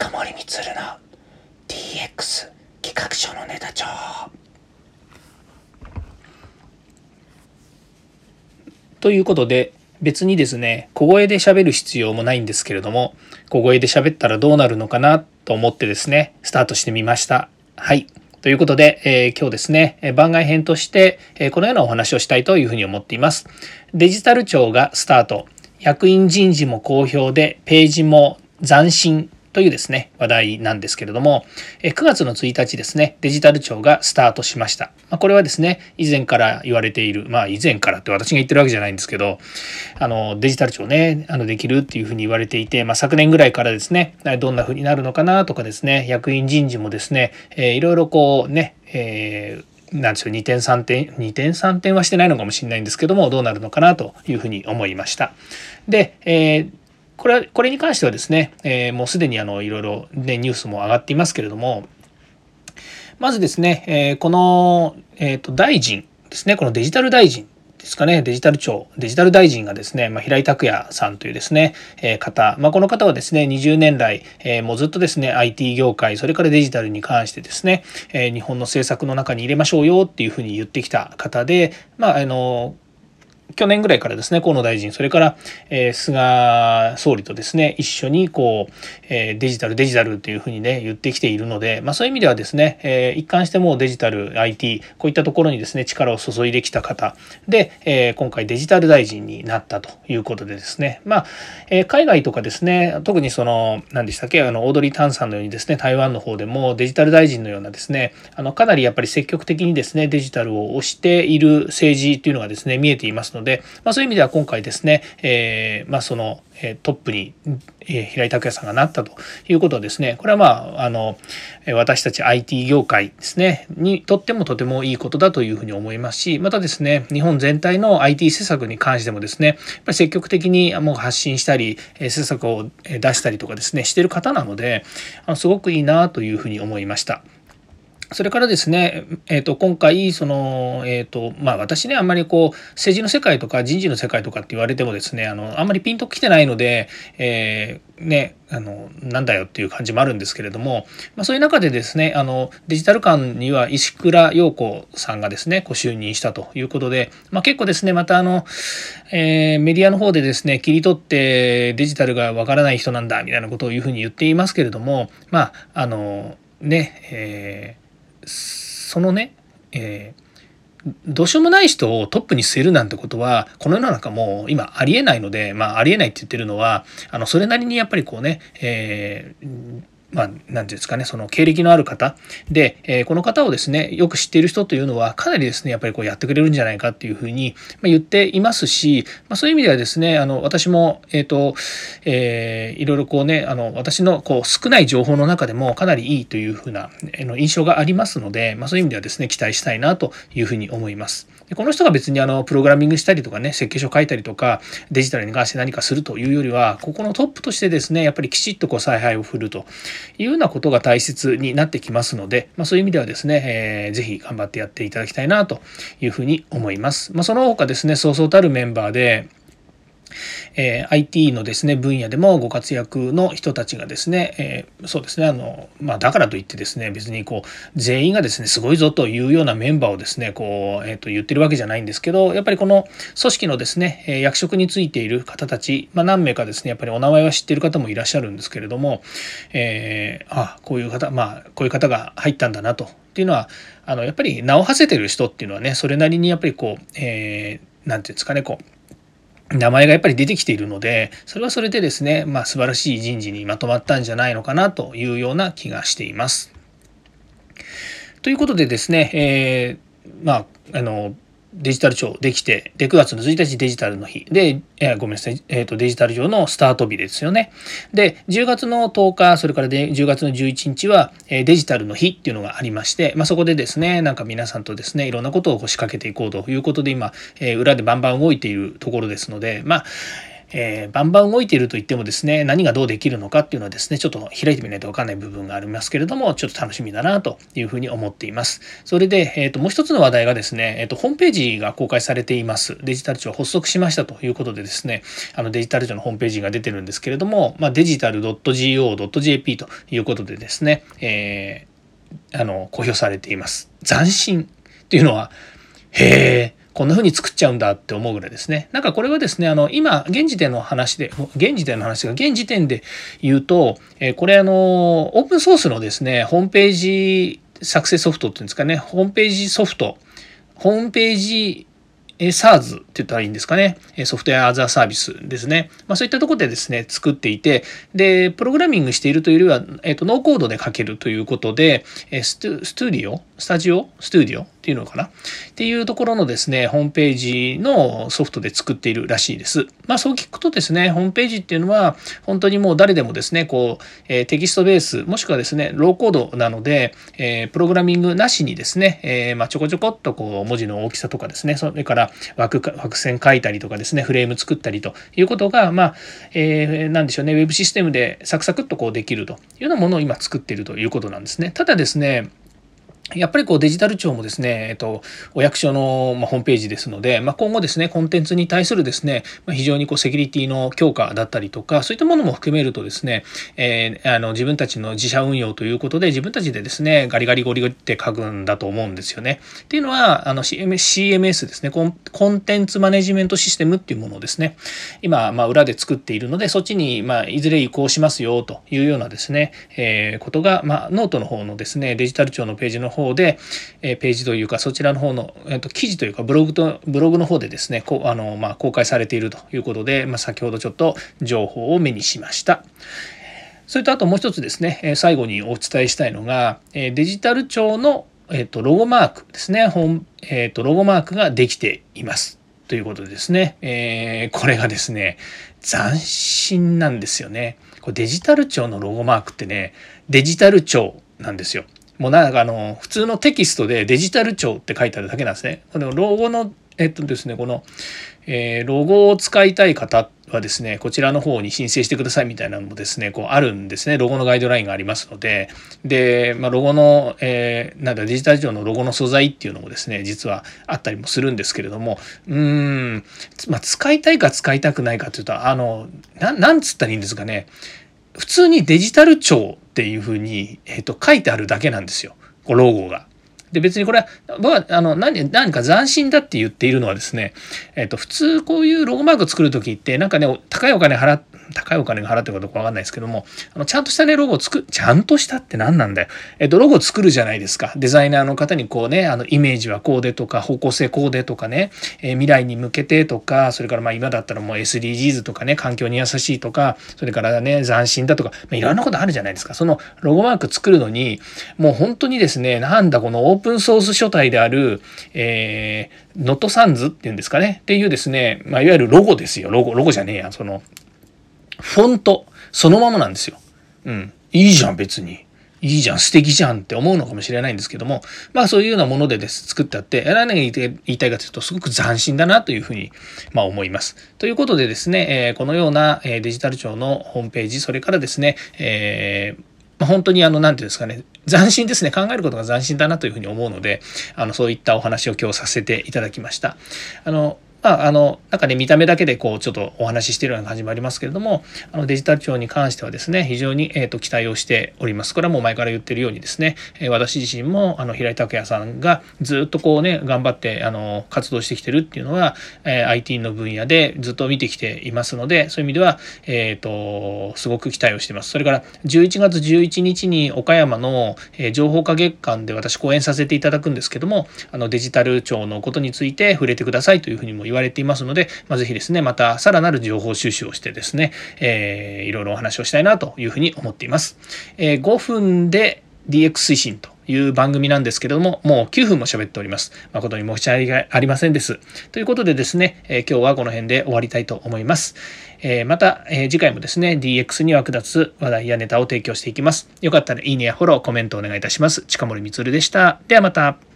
近森光の DX 企画書のネタ帳。ということで別にですね小声で喋る必要もないんですけれども小声で喋ったらどうなるのかなと思ってですねスタートしてみました。はい。ということで、えー、今日ですね番外編として、えー、このようなお話をしたいというふうに思っています。デジタル庁がスタート。役員人事も好評でページも斬新。というですね、話題なんですけれども、9月の1日ですね、デジタル庁がスタートしました。まこれはですね、以前から言われている、まあ以前からって私が言ってるわけじゃないんですけど、あのデジタル庁ね、あのできるっていうふうに言われていて、まあ、昨年ぐらいからですね、どんなふうになるのかなとかですね、役員人事もですね、えー、いろいろこうね、えーなんでしょう2点3点2点3点はしてないのかもしれないんですけどもどうなるのかなというふうに思いました。で、えー、これはこれに関してはですね、えー、もうすでにあのいろいろ、ね、ニュースも上がっていますけれどもまずですね、えー、この、えーと、大臣ですねこのデジタル大臣ですかね、デジタル庁、デジタル大臣がですね、まあ、平井拓也さんというですね、えー、方、まあ、この方はですね、20年来、えー、もうずっとですね、IT 業界、それからデジタルに関してですね、えー、日本の政策の中に入れましょうよっていうふうに言ってきた方で、まあ、あの、去年ぐらいからですね河野大臣。それから、えー、菅総理とですね一緒にこう、えー、デジタルデジタルというふうにね言ってきているので、まあ、そういう意味ではですね、えー、一貫してもデジタル IT こういったところにですね力を注いできた方。で、えー、今回デジタル大臣になったということでですね。まあ、えー、海外とかですね特にその何でしたっけあのオードリー・タンさんのようにですね台湾の方でもデジタル大臣のようなですねあのかなりやっぱり積極的にですねデジタルを推している政治っていうのがですね見えていますのでので、まあ、そういう意味では今回ですね、えー、まあ、そのトップに平井拓也さんがなったということはですねこれはまああの私たち IT 業界ですねにとってもとてもいいことだというふうに思いますしまたですね日本全体の IT 施策に関してもですねやっぱり積極的にもう発信したり施策を出したりとかですねしてる方なのですごくいいなというふうに思いました。それからですね、えー、と今回その、えーとまあ、私ねあんまりこう政治の世界とか人事の世界とかって言われてもですねあのあんまりピンときてないので、えー、ねあのなんだよっていう感じもあるんですけれども、まあ、そういう中でですねあのデジタル館には石倉陽子さんがですねこう就任したということで、まあ、結構ですねまたあの、えー、メディアの方でですね切り取ってデジタルがわからない人なんだみたいなことをいうふうに言っていますけれどもまああのねえーそのね、えー、どうしようもない人をトップに据えるなんてことはこの世の中もう今ありえないのでまあありえないって言ってるのはあのそれなりにやっぱりこうね、えーまあ、なんていうんですかね、その経歴のある方で、えー、この方をですね、よく知っている人というのは、かなりですね、やっぱりこうやってくれるんじゃないかっていうふうに言っていますし、まあ、そういう意味ではですね、あの、私も、えっ、ー、と、えー、いろいろこうね、あの、私のこう少ない情報の中でもかなりいいというふうな、えの印象がありますので、まあ、そういう意味ではですね、期待したいなというふうに思います。でこの人が別にあの、プログラミングしたりとかね、設計書書いたりとか、デジタルに関して何かするというよりは、ここのトップとしてですね、やっぱりきちっとこう采配を振るというようなことが大切になってきますので、まあ、そういう意味ではですね、えー、ぜひ頑張ってやっていただきたいなというふうに思います。まあ、その他ですね、そうそうたるメンバーで、えー、IT のですね分野でもご活躍の人たちがですね、えー、そうですねあの、まあ、だからといってですね別にこう全員がですねすごいぞというようなメンバーをですねこう、えー、と言ってるわけじゃないんですけどやっぱりこの組織のですね役職についている方たち、まあ、何名かですねやっぱりお名前は知ってる方もいらっしゃるんですけれども、え、あこういう方まあこういう方が入ったんだなと。っていうのはあのやっぱり名を馳せてる人っていうのはねそれなりにやっぱりこう、えー、ていうんですかねこう名前がやっぱり出てきているのでそれはそれでですね、まあ、素晴らしい人事にまとまったんじゃないのかなというような気がしています。ということでですね、えー、まああのデジタル庁できて、で、9月の1日デジタルの日。で、えー、ごめんなさい、えっ、ー、と、デジタル庁のスタート日ですよね。で、10月の10日、それからで10月の11日は、えー、デジタルの日っていうのがありまして、まあ、そこでですね、なんか皆さんとですね、いろんなことを仕掛けていこうということで、今、えー、裏でバンバン動いているところですので、まあ、えー、バンバン動いていると言ってもですね何がどうできるのかっていうのはですねちょっと開いてみないと分かんない部分がありますけれどもちょっと楽しみだなというふうに思っています。それで、えーと、もう一つの話題がですね、えーと、ホームページが公開されています。デジタル庁発足しましたということでですねあのデジタル庁のホームページが出てるんですけれども、まあ、デジタル .go.jp ということでですね、えー、あの公表されています。斬新っていうのはへえこんな風に作っちゃうんだって思うぐらいですね。なんかこれはですね、あの、今、現時点の話で、現時点の話が、現時点で言うと、えこれあの、オープンソースのですね、ホームページ作成ソフトっていうんですかね、ホームページソフト、ホームページ SARS って言ったらいいんですかね。 Software as a Service ですね。まあ、そういったところでですね、作っていて、で、プログラミングしているというよりは、えっ、と、ノーコードで書けるということで、ストゥディオ？スタジオ？スタディオ？っていうのかな？っていうところのですね、ホームページのソフトで作っているらしいです。まあそう聞くとですね、ホームページっていうのは本当にもう誰でもですね、こう、えー、テキストベース、もしくはですね、ローコードなので、えー、プログラミングなしにですね、えー、まあちょこちょこっとこう文字の大きさとかですね、それから枠枠線書いたりとかですね、フレーム作ったりということが、まあ、えー、なんでしょうね、ウェブシステムでサクサクっとこうできるというようなものを今作っているということなんですね。ただですね、やっぱりこうデジタル庁もですね、えっと、お役所のホームページですので、まあ、今後ですね、コンテンツに対するですね、まあ、非常にこうセキュリティの強化だったりとか、そういったものも含めるとですね、えー、あの自分たちの自社運用ということで、自分たちでですね、ガリガリゴリゴリって書くんだと思うんですよね。っていうのは、あの CMS ですねコン、コンテンツマネジメントシステムっていうものをですね、今、まあ、裏で作っているので、そっちに、まあ、いずれ移行しますよというようなですね、えー、ことが、まあ、ノートの方のですね、デジタル庁のページの方方で、えページというかそちらの方の、えー、と記事というかブログとブログの方でですねこあの、まあ、公開されているということで、まあ、先ほどちょっと情報を目にしました。それとあともう一つですね最後にお伝えしたいのがデジタル庁の、えー、とロゴマークですね本、えー、とロゴマークができています。ということでですね、えー、これがですね斬新なんですよね。これデジタル庁のロゴマークってねデジタル庁なんですよ。もうなんかあの普通のテキストでデジタル庁って書いてあるだけなんですね。このロゴのえっとですねこの、えー、ロゴを使いたい方はですねこちらの方に申請してくださいみたいなのもですねこうあるんですね。ロゴのガイドラインがありますので。で、まあ、ロゴの、えー、なんだデジタル庁のロゴの素材っていうのもですね実はあったりもするんですけれども。うーん、まあ、使いたいか使いたくないかというとあのななんつったらいいんですかね。普通にデジタル庁っていうふうに、えー、と書いてあるだけなんですよ。こロゴが。で別にこれは僕はあの何何か斬新だって言っているのはですね、えー、と普通こういうロゴマーク作る時ってなんかね高いお金払高いお金が払ってるかどうかわかんないですけどもあのちゃんとしたねロゴを作ちゃんとしたって何なんだよ、えっ、とロゴを作るじゃないですか。デザイナーの方にこうねあのイメージはこうでとか方向性こうでとかね、えー、未来に向けてとかそれからまあ今だったらもう SDGs とかね環境に優しいとかそれからね斬新だとか、まあ、いろんなことあるじゃないですか。そのロゴマーク作るのにもう本当にですねなんだこのオープンソース書体である、えー、ノットサンズっていうんですかね。っていうですね、まあ、いわゆるロゴですよ。ロゴロゴじゃねえやそのフォントそのままなんですよ。うん。いいじゃん別に。いいじゃん素敵じゃんって思うのかもしれないんですけどもまあそういうようなものでです作ってあって何が言いたいかというとすごく斬新だなというふうにまあ思います。ということでですね、えー、このようなデジタル庁のホームページそれからですね、えーまあ、本当にあの、なんていうんですかね、斬新ですね。考えることが斬新だなというふうに思うので、あの、そういったお話を今日させていただきました。あの、まあ、あの、なんかね、見た目だけでこう、ちょっとお話ししているような感じもありますけれども、あのデジタル庁に関してはですね、非常に、えーと、期待をしております。これはもう前から言ってるようにですね、えー、私自身も、あの、平井拓也さんがずっとこうね、頑張って、あの、活動してきてるっていうのは、えー、IT の分野でずっと見てきていますので、そういう意味では、えっ、ー、と、すごく期待をしています。それから、11月11日に岡山の、えー、情報化月間で私講演させていただくんですけども、あの、デジタル庁のことについて触れてくださいというふうにも言われていますので、まあ、ぜひですね、またさらなる情報収集をしてですね、えー、いろいろお話をしたいなというふうに思っています。えー、5分で DX 推進という番組なんですけれども、もう9分も喋っております。誠に申し訳ありませんです。ということでですね、えー、今日はこの辺で終わりたいと思います。えー、また、えー、次回もですね、DX に役立つ話題やネタを提供していきます。よかったらいいねやフォロー、コメントお願いいたします。近森光でした。ではまた。